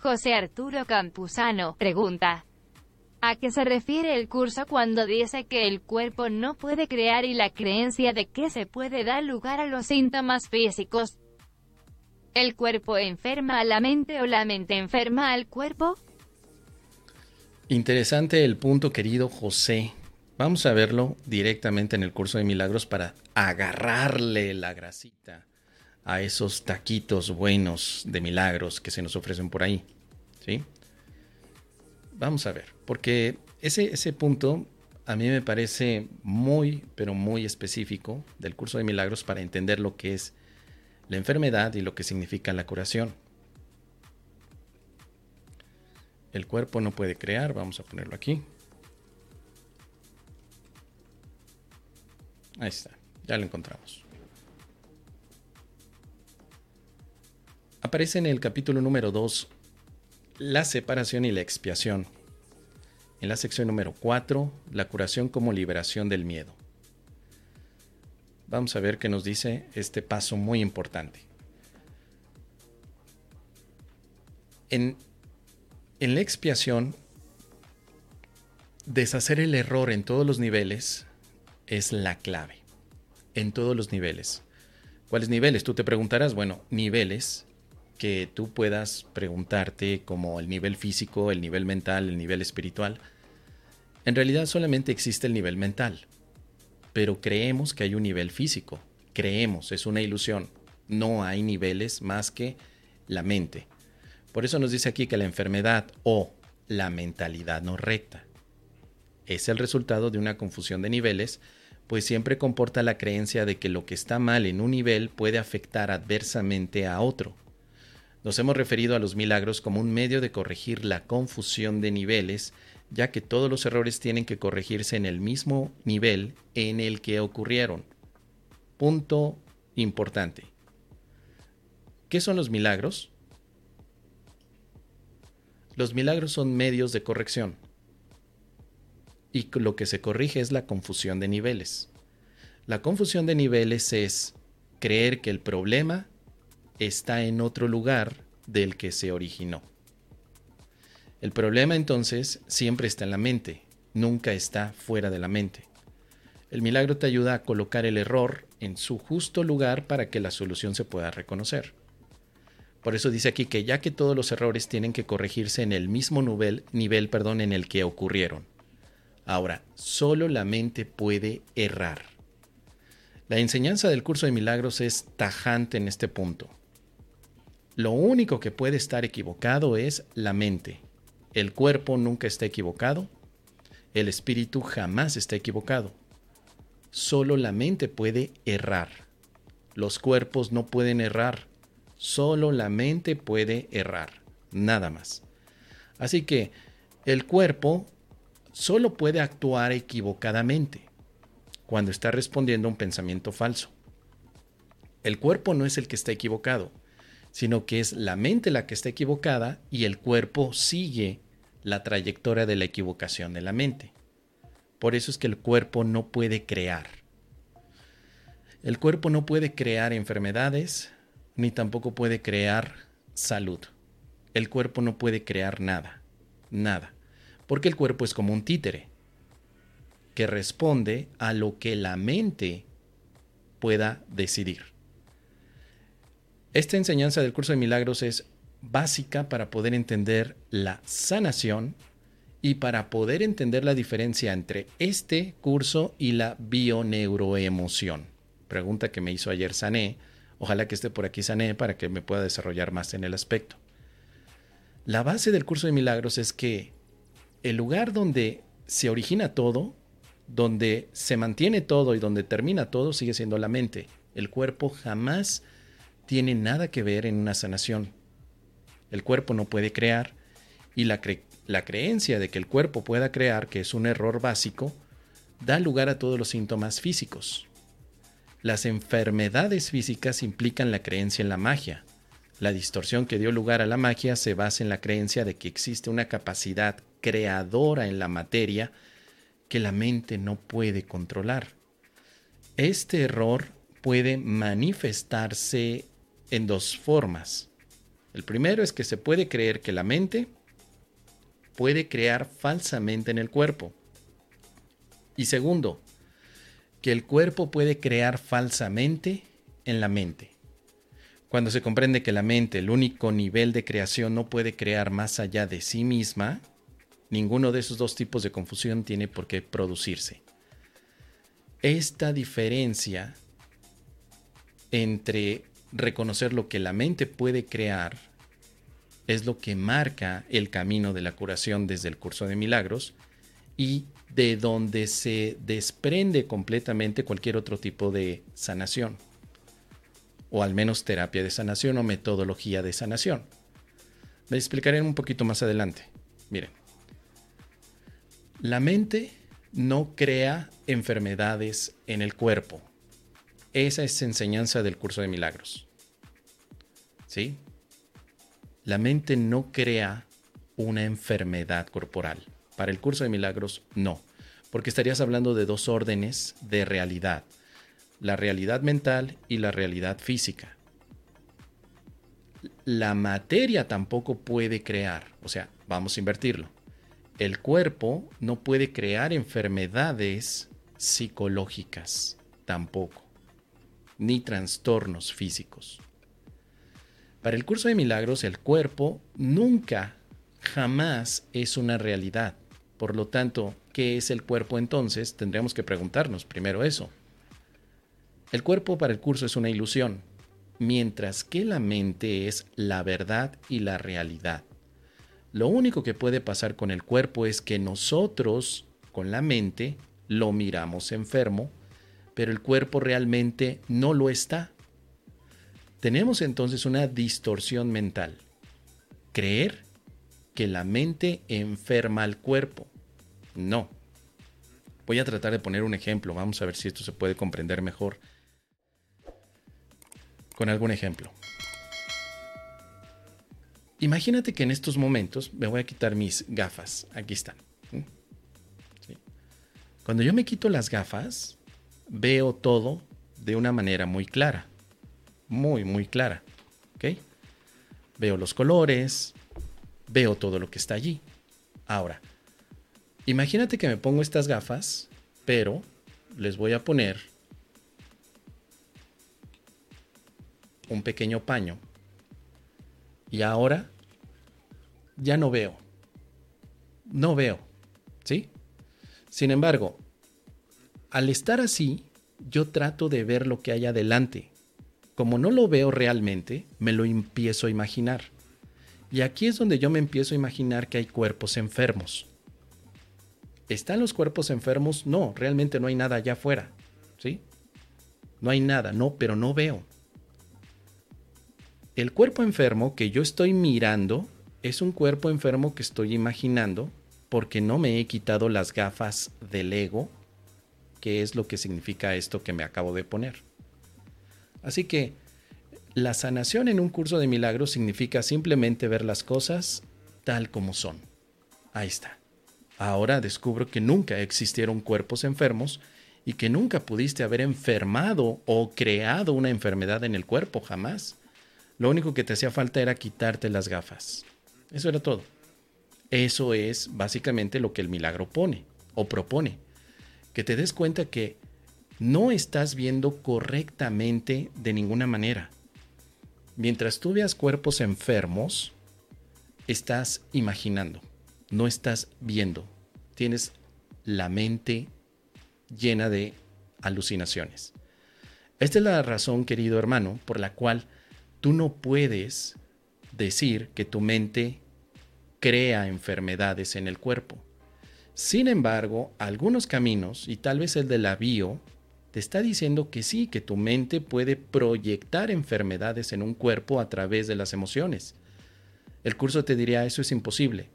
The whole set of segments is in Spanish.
José Arturo Campuzano, pregunta. ¿A qué se refiere el curso cuando dice que el cuerpo no puede crear y la creencia de que se puede dar lugar a los síntomas físicos? ¿El cuerpo enferma a la mente o la mente enferma al cuerpo? Interesante el punto, querido José. Vamos a verlo directamente en el curso de milagros para agarrarle la grasita a esos taquitos buenos de milagros que se nos ofrecen por ahí. ¿Sí? Vamos a ver, porque ese, ese punto a mí me parece muy, pero muy específico del curso de milagros para entender lo que es la enfermedad y lo que significa la curación. El cuerpo no puede crear, vamos a ponerlo aquí. Ahí está, ya lo encontramos. Aparece en el capítulo número 2 la separación y la expiación. En la sección número 4, la curación como liberación del miedo. Vamos a ver qué nos dice este paso muy importante. En, en la expiación, deshacer el error en todos los niveles es la clave. En todos los niveles. ¿Cuáles niveles? Tú te preguntarás, bueno, niveles que tú puedas preguntarte como el nivel físico, el nivel mental, el nivel espiritual. En realidad solamente existe el nivel mental, pero creemos que hay un nivel físico. Creemos, es una ilusión. No hay niveles más que la mente. Por eso nos dice aquí que la enfermedad o la mentalidad no recta es el resultado de una confusión de niveles, pues siempre comporta la creencia de que lo que está mal en un nivel puede afectar adversamente a otro. Nos hemos referido a los milagros como un medio de corregir la confusión de niveles, ya que todos los errores tienen que corregirse en el mismo nivel en el que ocurrieron. Punto importante. ¿Qué son los milagros? Los milagros son medios de corrección. Y lo que se corrige es la confusión de niveles. La confusión de niveles es creer que el problema está en otro lugar del que se originó. El problema entonces siempre está en la mente, nunca está fuera de la mente. El milagro te ayuda a colocar el error en su justo lugar para que la solución se pueda reconocer. Por eso dice aquí que ya que todos los errores tienen que corregirse en el mismo nivel, nivel perdón, en el que ocurrieron. Ahora, solo la mente puede errar. La enseñanza del curso de milagros es tajante en este punto. Lo único que puede estar equivocado es la mente. El cuerpo nunca está equivocado. El espíritu jamás está equivocado. Solo la mente puede errar. Los cuerpos no pueden errar. Solo la mente puede errar. Nada más. Así que el cuerpo solo puede actuar equivocadamente cuando está respondiendo a un pensamiento falso. El cuerpo no es el que está equivocado sino que es la mente la que está equivocada y el cuerpo sigue la trayectoria de la equivocación de la mente. Por eso es que el cuerpo no puede crear. El cuerpo no puede crear enfermedades, ni tampoco puede crear salud. El cuerpo no puede crear nada, nada, porque el cuerpo es como un títere que responde a lo que la mente pueda decidir. Esta enseñanza del curso de milagros es básica para poder entender la sanación y para poder entender la diferencia entre este curso y la bioneuroemoción. Pregunta que me hizo ayer Sané. Ojalá que esté por aquí Sané para que me pueda desarrollar más en el aspecto. La base del curso de milagros es que el lugar donde se origina todo, donde se mantiene todo y donde termina todo sigue siendo la mente. El cuerpo jamás tiene nada que ver en una sanación. El cuerpo no puede crear y la, creencia de que el cuerpo pueda crear, que es un error básico, da lugar a todos los síntomas físicos. Las enfermedades físicas implican la creencia en la magia. La distorsión que dio lugar a la magia se basa en la creencia de que existe una capacidad creadora en la materia que la mente no puede controlar. Este error puede manifestarse en dos formas. El primero es que se puede creer que la mente puede crear falsamente en el cuerpo. Y segundo, que el cuerpo puede crear falsamente en la mente. Cuando se comprende que la mente, el único nivel de creación, no puede crear más allá de sí misma, ninguno de esos dos tipos de confusión tiene por qué producirse. Esta diferencia entre reconocer lo que la mente puede crear es lo que marca el camino de la curación desde el curso de milagros y de donde se desprende completamente cualquier otro tipo de sanación, o al menos terapia de sanación o metodología de sanación. Me explicaré un poquito más adelante. Miren, la mente no crea enfermedades en el cuerpo. Esa es enseñanza del curso de milagros. ¿Sí? La mente no crea una enfermedad corporal. Para el curso de milagros, no, porque estarías hablando de dos órdenes de realidad, la realidad mental y la realidad física. La materia tampoco puede crear, o sea, vamos a invertirlo. El cuerpo no puede crear enfermedades psicológicas tampoco, ni trastornos físicos. Para el curso de milagros, el cuerpo nunca, jamás es una realidad. Por lo tanto, ¿qué es el cuerpo entonces? Tendríamos que preguntarnos primero eso. El cuerpo para el curso es una ilusión, mientras que la mente es la verdad y la realidad. Lo único que puede pasar con el cuerpo es que nosotros, con la mente, lo miramos enfermo, pero el cuerpo realmente no lo está. Tenemos entonces una distorsión mental. Creer que la mente enferma al cuerpo. No. Voy a tratar de poner un ejemplo. Vamos a ver si esto se puede comprender mejor. Con algún ejemplo. Imagínate que en estos momentos me voy a quitar mis gafas. Aquí están. Cuando yo me quito las gafas, veo todo de una manera muy clara. Muy, muy clara. Veo los colores, veo todo lo que está allí. Ahora, imagínate que me pongo estas gafas, pero les voy a poner un pequeño paño. Y ahora ya no veo. No veo. ¿Sí? Sin embargo, al estar así, yo trato de ver lo que hay adelante. Como no lo veo realmente, me lo empiezo a imaginar. Y aquí es donde yo me empiezo a imaginar que hay cuerpos enfermos. ¿Están los cuerpos enfermos? No, realmente no hay nada allá afuera. ¿Sí? No hay nada, no, pero no veo. El cuerpo enfermo que yo estoy mirando es un cuerpo enfermo que estoy imaginando porque no me he quitado las gafas del ego, que es lo que significa esto que me acabo de poner. Así que la sanación en un curso de milagros significa simplemente ver las cosas tal como son. Ahí está. Ahora descubro que nunca existieron cuerpos enfermos y que nunca pudiste haber enfermado o creado una enfermedad en el cuerpo, jamás. Lo único que te hacía falta era quitarte las gafas. Eso era todo. Eso es básicamente lo que el milagro pone o propone. Que te des cuenta que no estás viendo correctamente de ninguna manera mientras tú veas cuerpos enfermos, estás imaginando, no estás viendo. Tienes la mente llena de alucinaciones. Esta es la razón, querido hermano, por la cual tú no puedes decir que tu mente crea enfermedades en el cuerpo. Sin embargo, algunos caminos, y tal vez el de la bio, te está diciendo que sí, que tu mente puede proyectar enfermedades en un cuerpo a través de las emociones. El curso te diría, eso es imposible.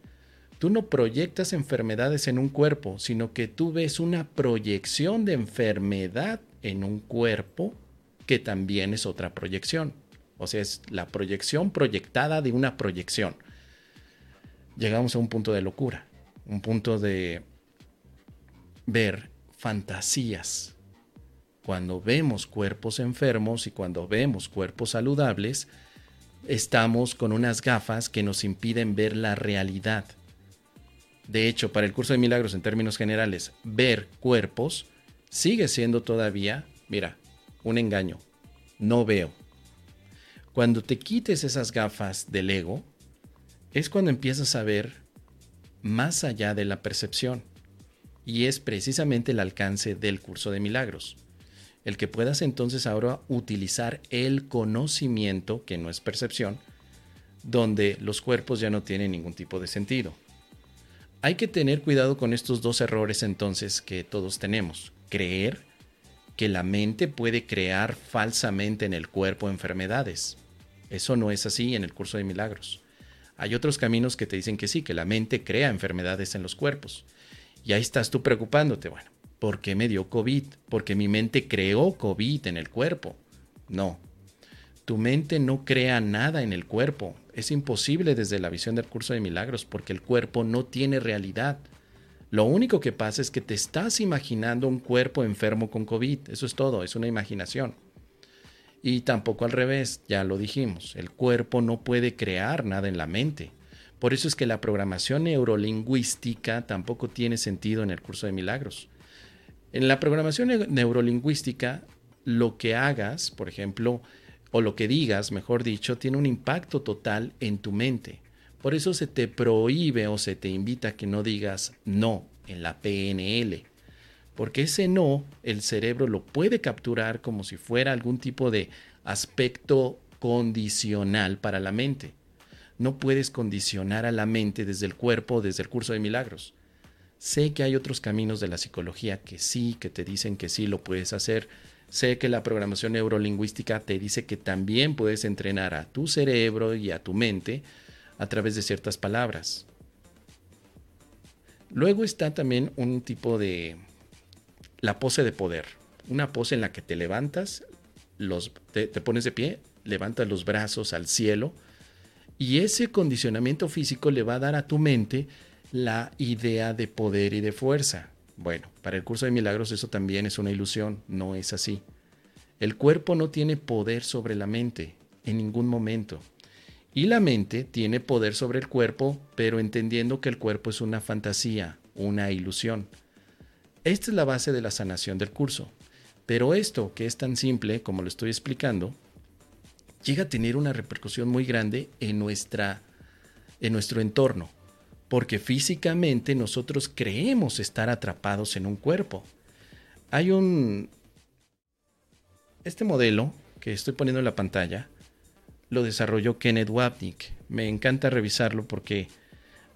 Tú no proyectas enfermedades en un cuerpo, sino que tú ves una proyección de enfermedad en un cuerpo que también es otra proyección. O sea, es la proyección proyectada de una proyección. Llegamos a un punto de locura, un punto de ver fantasías cuando vemos cuerpos enfermos y cuando vemos cuerpos saludables, estamos con unas gafas que nos impiden ver la realidad. De hecho, para el curso de milagros en términos generales, ver cuerpos sigue siendo todavía, mira, un engaño. No veo. Cuando te quites esas gafas del ego, es cuando empiezas a ver más allá de la percepción. Y es precisamente el alcance del curso de milagros. El que puedas entonces ahora utilizar el conocimiento, que no es percepción, donde los cuerpos ya no tienen ningún tipo de sentido. Hay que tener cuidado con estos dos errores entonces que todos tenemos. Creer que la mente puede crear falsamente en el cuerpo enfermedades. Eso no es así en el curso de milagros. Hay otros caminos que te dicen que sí, que la mente crea enfermedades en los cuerpos. Y ahí estás tú preocupándote, bueno, ¿por qué me dio COVID? Porque mi mente creó COVID en el cuerpo. No, tu mente no crea nada en el cuerpo. Es imposible desde la visión del curso de milagros porque el cuerpo no tiene realidad. Lo único que pasa es que te estás imaginando un cuerpo enfermo con COVID. Eso es todo, es una imaginación. Y tampoco al revés, ya lo dijimos, el cuerpo no puede crear nada en la mente. Por eso es que la programación neurolingüística tampoco tiene sentido en el curso de milagros. En la programación neurolingüística, lo que hagas, por ejemplo, o lo que digas, mejor dicho, tiene un impacto total en tu mente. Por eso se te prohíbe o se te invita a que no digas no en la PNL. Porque ese no, el cerebro lo puede capturar como si fuera algún tipo de aspecto condicional para la mente. No puedes condicionar a la mente desde el cuerpo, desde el curso de milagros. Sé que hay otros caminos de la psicología que sí, que te dicen que sí lo puedes hacer. Sé que la programación neurolingüística te dice que también puedes entrenar a tu cerebro y a tu mente a través de ciertas palabras. Luego está también un tipo de la pose de poder, una pose en la que te levantas, los, te, te pones de pie, levantas los brazos al cielo y ese condicionamiento físico le va a dar a tu mente la idea de poder y de fuerza. Bueno, para el curso de milagros eso también es una ilusión, no es así. El cuerpo no tiene poder sobre la mente en ningún momento. Y la mente tiene poder sobre el cuerpo, pero entendiendo que el cuerpo es una fantasía, una ilusión. Esta es la base de la sanación del curso. Pero esto, que es tan simple como lo estoy explicando, llega a tener una repercusión muy grande en, nuestra, en nuestro entorno, porque físicamente nosotros creemos estar atrapados en un cuerpo. Hay un... Este modelo que estoy poniendo en la pantalla lo desarrolló Kenneth Wapnick. Me encanta revisarlo porque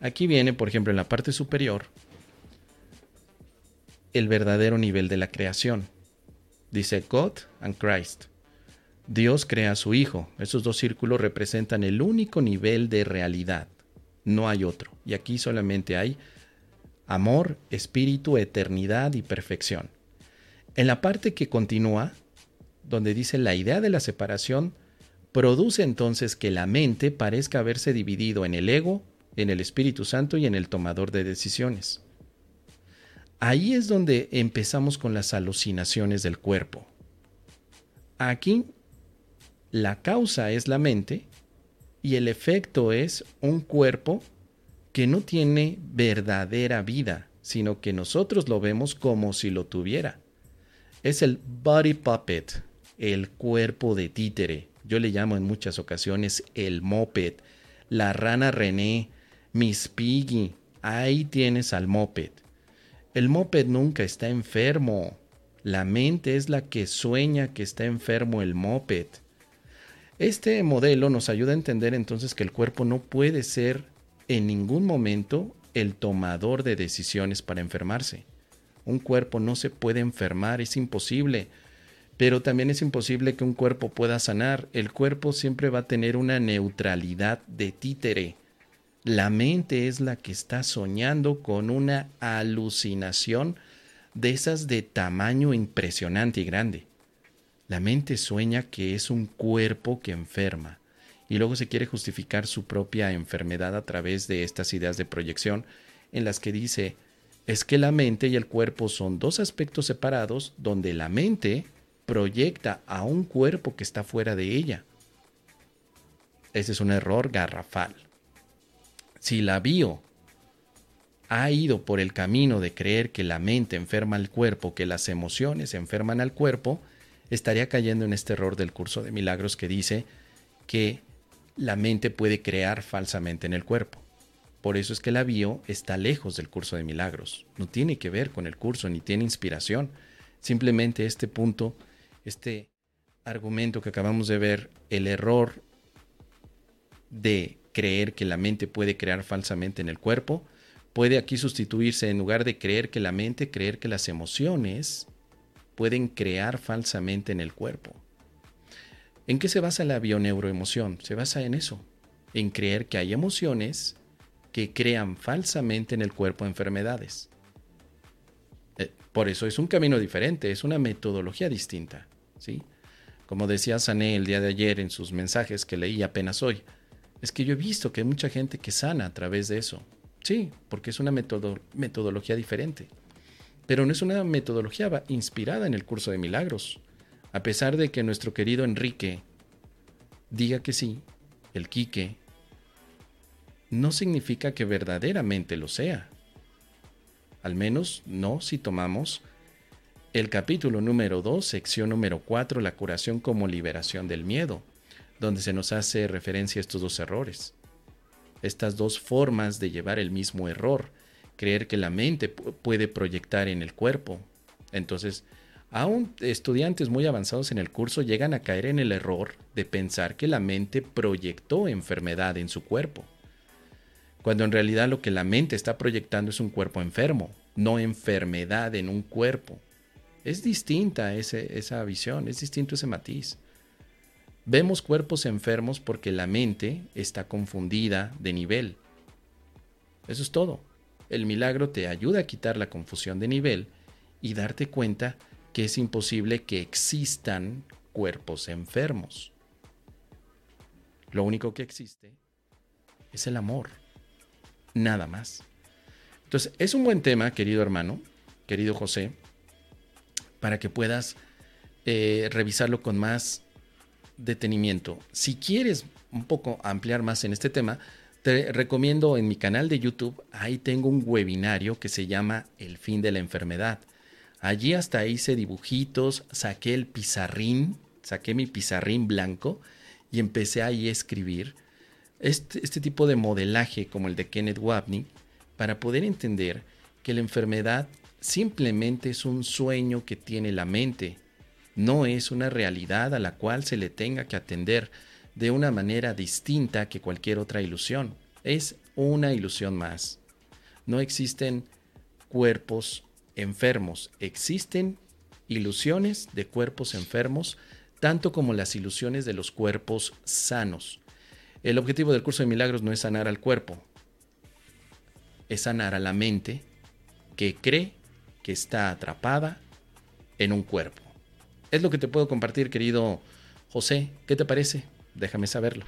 aquí viene, por ejemplo, en la parte superior, el verdadero nivel de la creación. Dice God and Christ. Dios crea a su Hijo. Esos dos círculos representan el único nivel de realidad. No hay otro. Y aquí solamente hay amor, espíritu, eternidad y perfección. En la parte que continúa, donde dice la idea de la separación, produce entonces que la mente parezca haberse dividido en el ego, en el Espíritu Santo y en el tomador de decisiones. Ahí es donde empezamos con las alucinaciones del cuerpo. Aquí la causa es la mente y el efecto es un cuerpo que no tiene verdadera vida, sino que nosotros lo vemos como si lo tuviera. Es el body puppet, el cuerpo de títere, yo le llamo en muchas ocasiones el moped, la rana René, Miss Piggy. Ahí tienes al moped. El moped nunca está enfermo. La mente es la que sueña que está enfermo el moped. Este modelo nos ayuda a entender entonces que el cuerpo no puede ser en ningún momento el tomador de decisiones para enfermarse. Un cuerpo no se puede enfermar, es imposible pero también es imposible que un cuerpo pueda sanar. El cuerpo siempre va a tener una neutralidad de títere. La mente es la que está soñando con una alucinación de esas de tamaño impresionante y grande. La mente sueña que es un cuerpo que enferma y luego se quiere justificar su propia enfermedad a través de estas ideas de proyección en las que dice es que la mente y el cuerpo son dos aspectos separados donde la mente proyecta a un cuerpo que está fuera de ella. Ese es un error garrafal. Si la bio ha ido por el camino de creer que la mente enferma al cuerpo, que las emociones enferman al cuerpo, estaría cayendo en este error del curso de milagros que dice que la mente puede crear falsamente en el cuerpo. Por eso es que la bio está lejos del curso de milagros. No tiene que ver con el curso ni tiene inspiración. Simplemente este punto, este argumento que acabamos de ver, el error de creer que la mente puede crear falsamente en el cuerpo, puede aquí sustituirse en lugar de creer que la mente, creer que las emociones pueden crear falsamente en el cuerpo. ¿En qué se basa la bioneuroemoción? Se basa en eso, en creer que hay emociones que crean falsamente en el cuerpo enfermedades. Eh, por eso es un camino diferente, es una metodología distinta, ¿sí? Como decía Sané el día de ayer en sus mensajes que leí apenas hoy, es que yo he visto que hay mucha gente que sana a través de eso. Sí, porque es una metodología diferente. Pero no es una metodología inspirada en el curso de milagros. A pesar de que nuestro querido Enrique diga que sí, el Quique, no significa que verdaderamente lo sea. Al menos no si tomamos el capítulo número 2, sección número 4, la curación como liberación del miedo, donde se nos hace referencia a estos dos errores. Estas dos formas de llevar el mismo error, creer que la mente puede proyectar en el cuerpo. Entonces, aún estudiantes muy avanzados en el curso llegan a caer en el error de pensar que la mente proyectó enfermedad en su cuerpo cuando en realidad lo que la mente está proyectando es un cuerpo enfermo, no enfermedad en un cuerpo. Es distinta esa visión, es distinto ese matiz. Vemos cuerpos enfermos porque la mente está confundida de nivel. Eso es todo. El milagro te ayuda a quitar la confusión de nivel y darte cuenta que es imposible que existan cuerpos enfermos. Lo único que existe es el amor nada más. Entonces, es un buen tema, querido hermano, querido José, para que puedas eh, revisarlo con más detenimiento. Si quieres un poco ampliar más en este tema, te recomiendo en mi canal de YouTube, ahí tengo un webinario que se llama El fin de la enfermedad. Allí hasta hice dibujitos, saqué el pizarrín, saqué mi pizarrín blanco y empecé ahí a escribir este, este, tipo de modelaje como el de Kenneth Wapnick para poder entender que la enfermedad simplemente es un sueño que tiene la mente, no es una realidad a la cual se le tenga que atender de una manera distinta que cualquier otra ilusión. Es una ilusión más. No existen cuerpos enfermos, existen ilusiones de cuerpos enfermos, tanto como las ilusiones de los cuerpos sanos. El objetivo del curso de milagros no es sanar al cuerpo, es sanar a la mente que cree que está atrapada en un cuerpo. Es lo que te puedo compartir, querido José. ¿Qué te parece? Déjame saberlo.